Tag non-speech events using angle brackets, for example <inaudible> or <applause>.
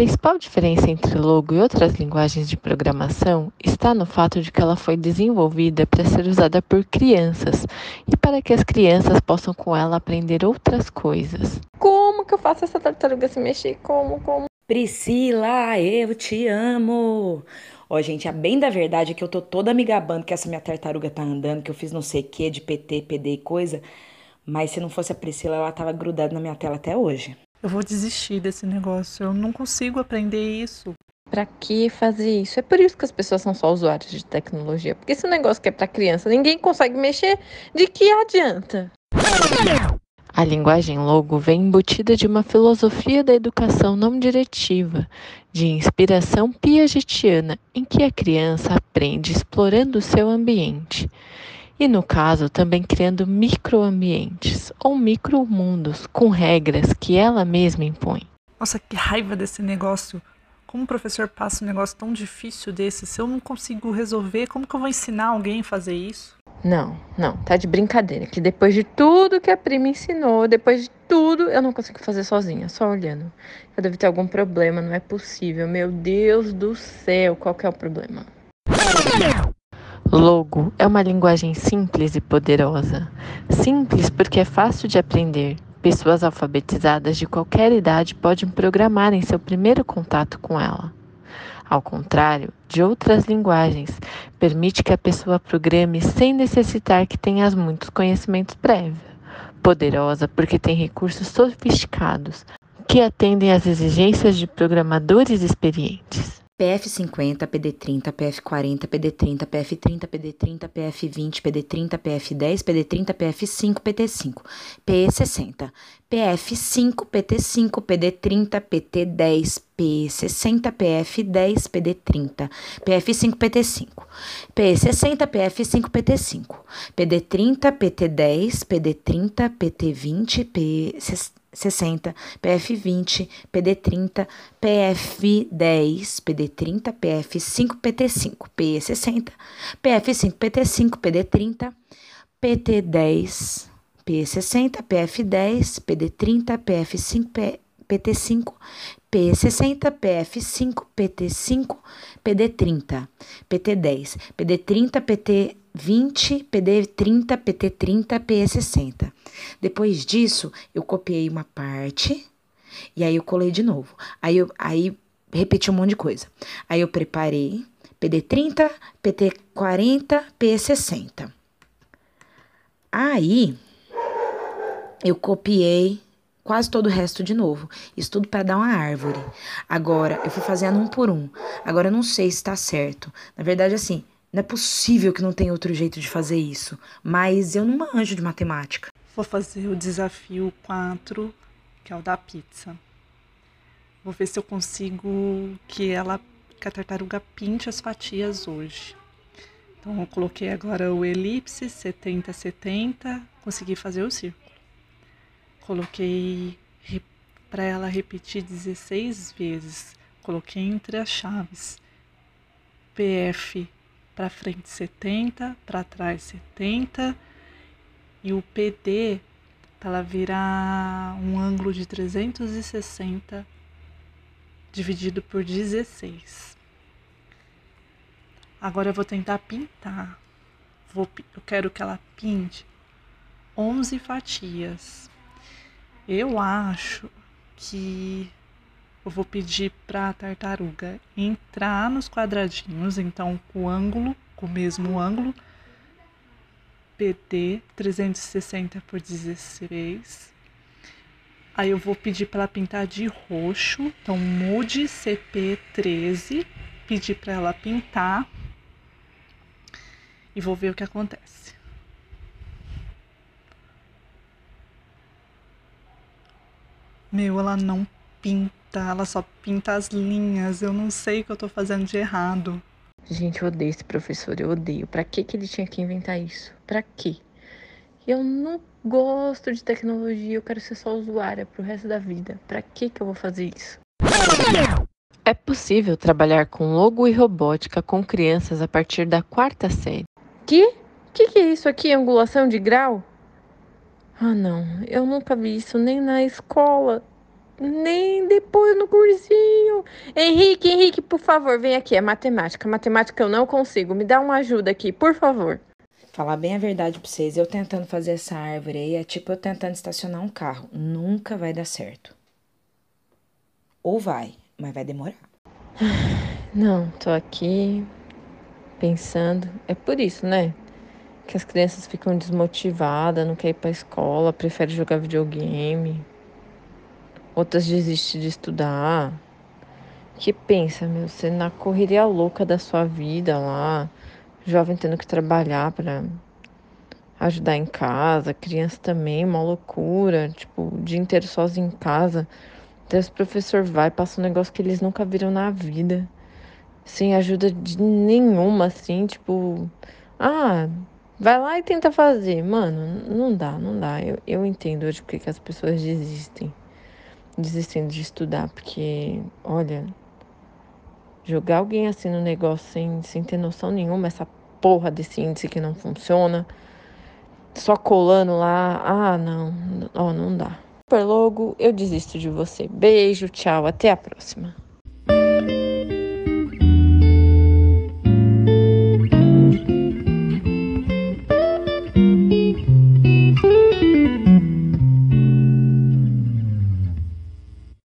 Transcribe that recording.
principal diferença entre Logo e outras linguagens de programação está no fato de que ela foi desenvolvida para ser usada por crianças e para que as crianças possam com ela aprender outras coisas. Como que eu faço essa tartaruga se mexer? Como, como? Priscila, eu te amo! Ó, gente, a bem da verdade é que eu tô toda me gabando que essa minha tartaruga tá andando, que eu fiz não sei o que de PT, PD e coisa. Mas se não fosse a Priscila, ela tava grudada na minha tela até hoje. Eu vou desistir desse negócio. Eu não consigo aprender isso. Pra que fazer isso? É por isso que as pessoas são só usuários de tecnologia. Porque esse negócio que é pra criança, ninguém consegue mexer, de que adianta? A linguagem logo vem embutida de uma filosofia da educação não diretiva, de inspiração piagetiana, em que a criança aprende explorando o seu ambiente. E no caso, também criando microambientes ou micromundos com regras que ela mesma impõe. Nossa, que raiva desse negócio. Como o professor passa um negócio tão difícil desse? Se eu não consigo resolver, como que eu vou ensinar alguém a fazer isso? Não, não, tá de brincadeira. Que depois de tudo que a prima ensinou, depois de tudo, eu não consigo fazer sozinha, só olhando. Eu devo ter algum problema, não é possível. Meu Deus do céu, qual que é o problema? Logo é uma linguagem simples e poderosa. Simples porque é fácil de aprender. Pessoas alfabetizadas de qualquer idade podem programar em seu primeiro contato com ela. Ao contrário de outras linguagens, permite que a pessoa programe sem necessitar que tenha muitos conhecimentos prévios. Poderosa porque tem recursos sofisticados que atendem às exigências de programadores experientes. PF50, PD30, PF40, PD30, PF30, PD30, PF20, PD30, PF10, PD30, PF5, PT5, P60, PF5, PT5, PD30, PT10, P60, PF10, PD30, PF5, PT5, P60, PF5, PT5, PD30, PT10, PD30, PT20, P60, 60, PF20, PD30, PF10, PD30, PF5, PT5, P60, PF5, PT5, PD30, PT10, P60, PF10, PD30, PF5, PT5, P60, PF5, PT5, PD30, PT10, PD30, PT20, PD30, PT30, P60. Depois disso, eu copiei uma parte e aí eu colei de novo. Aí eu aí repeti um monte de coisa. Aí eu preparei PD30, PT40, P60. Aí eu copiei quase todo o resto de novo. Isso tudo para dar uma árvore. Agora, eu fui fazendo um por um. Agora, eu não sei se está certo. Na verdade, assim, não é possível que não tenha outro jeito de fazer isso. Mas eu não manjo de matemática. Vou fazer o desafio 4, que é o da pizza. Vou ver se eu consigo que ela, que a tartaruga pinte as fatias hoje. Então, eu coloquei agora o elipse 70, 70, consegui fazer o círculo. Coloquei para ela repetir 16 vezes. Coloquei entre as chaves. PF para frente 70, para trás 70 e o PD para ela virar um ângulo de 360 dividido por 16. Agora eu vou tentar pintar. Vou, eu quero que ela pinte 11 fatias. Eu acho que eu vou pedir para a tartaruga entrar nos quadradinhos, então o ângulo, com o mesmo ângulo, PT 360 por 16. Aí eu vou pedir para ela pintar de roxo, então mude CP 13, pedir para ela pintar e vou ver o que acontece. Meu, ela não pinta, ela só pinta as linhas. Eu não sei o que eu tô fazendo de errado. Gente, eu odeio esse professor, eu odeio. Pra que, que ele tinha que inventar isso? Pra quê? Eu não gosto de tecnologia, eu quero ser só usuária pro resto da vida. Pra que, que eu vou fazer isso? É possível trabalhar com logo e robótica com crianças a partir da quarta série. Que? Que que é isso aqui? Angulação de grau? Ah, não, eu nunca vi isso nem na escola. nem depois no cursinho. Henrique, Henrique, por favor, vem aqui. É matemática. Matemática eu não consigo. Me dá uma ajuda aqui, por favor. Falar bem a verdade pra vocês, eu tentando fazer essa árvore aí é tipo eu tentando estacionar um carro. Nunca vai dar certo. Ou vai, mas vai demorar. <sighs> Não, tô aqui pensando. É por isso, né? Que as crianças ficam desmotivadas, não querem ir pra escola, preferem jogar videogame. Outras desistem de estudar. Que pensa, meu, você na correria louca da sua vida lá, jovem tendo que trabalhar para ajudar em casa, criança também, uma loucura, tipo, o dia inteiro sozinho em casa. Daí o professor vai, passa um negócio que eles nunca viram na vida, sem ajuda de nenhuma, assim, tipo, ah, vai lá e tenta fazer. Mano, não dá, não dá. Eu, eu entendo hoje porque que as pessoas desistem. Desistem de estudar, porque, olha, jogar alguém assim no negócio sem, sem ter noção nenhuma, essa porra desse índice que não funciona, só colando lá, ah, não, ó, não dá. Super logo, eu desisto de você. Beijo, tchau, até a próxima.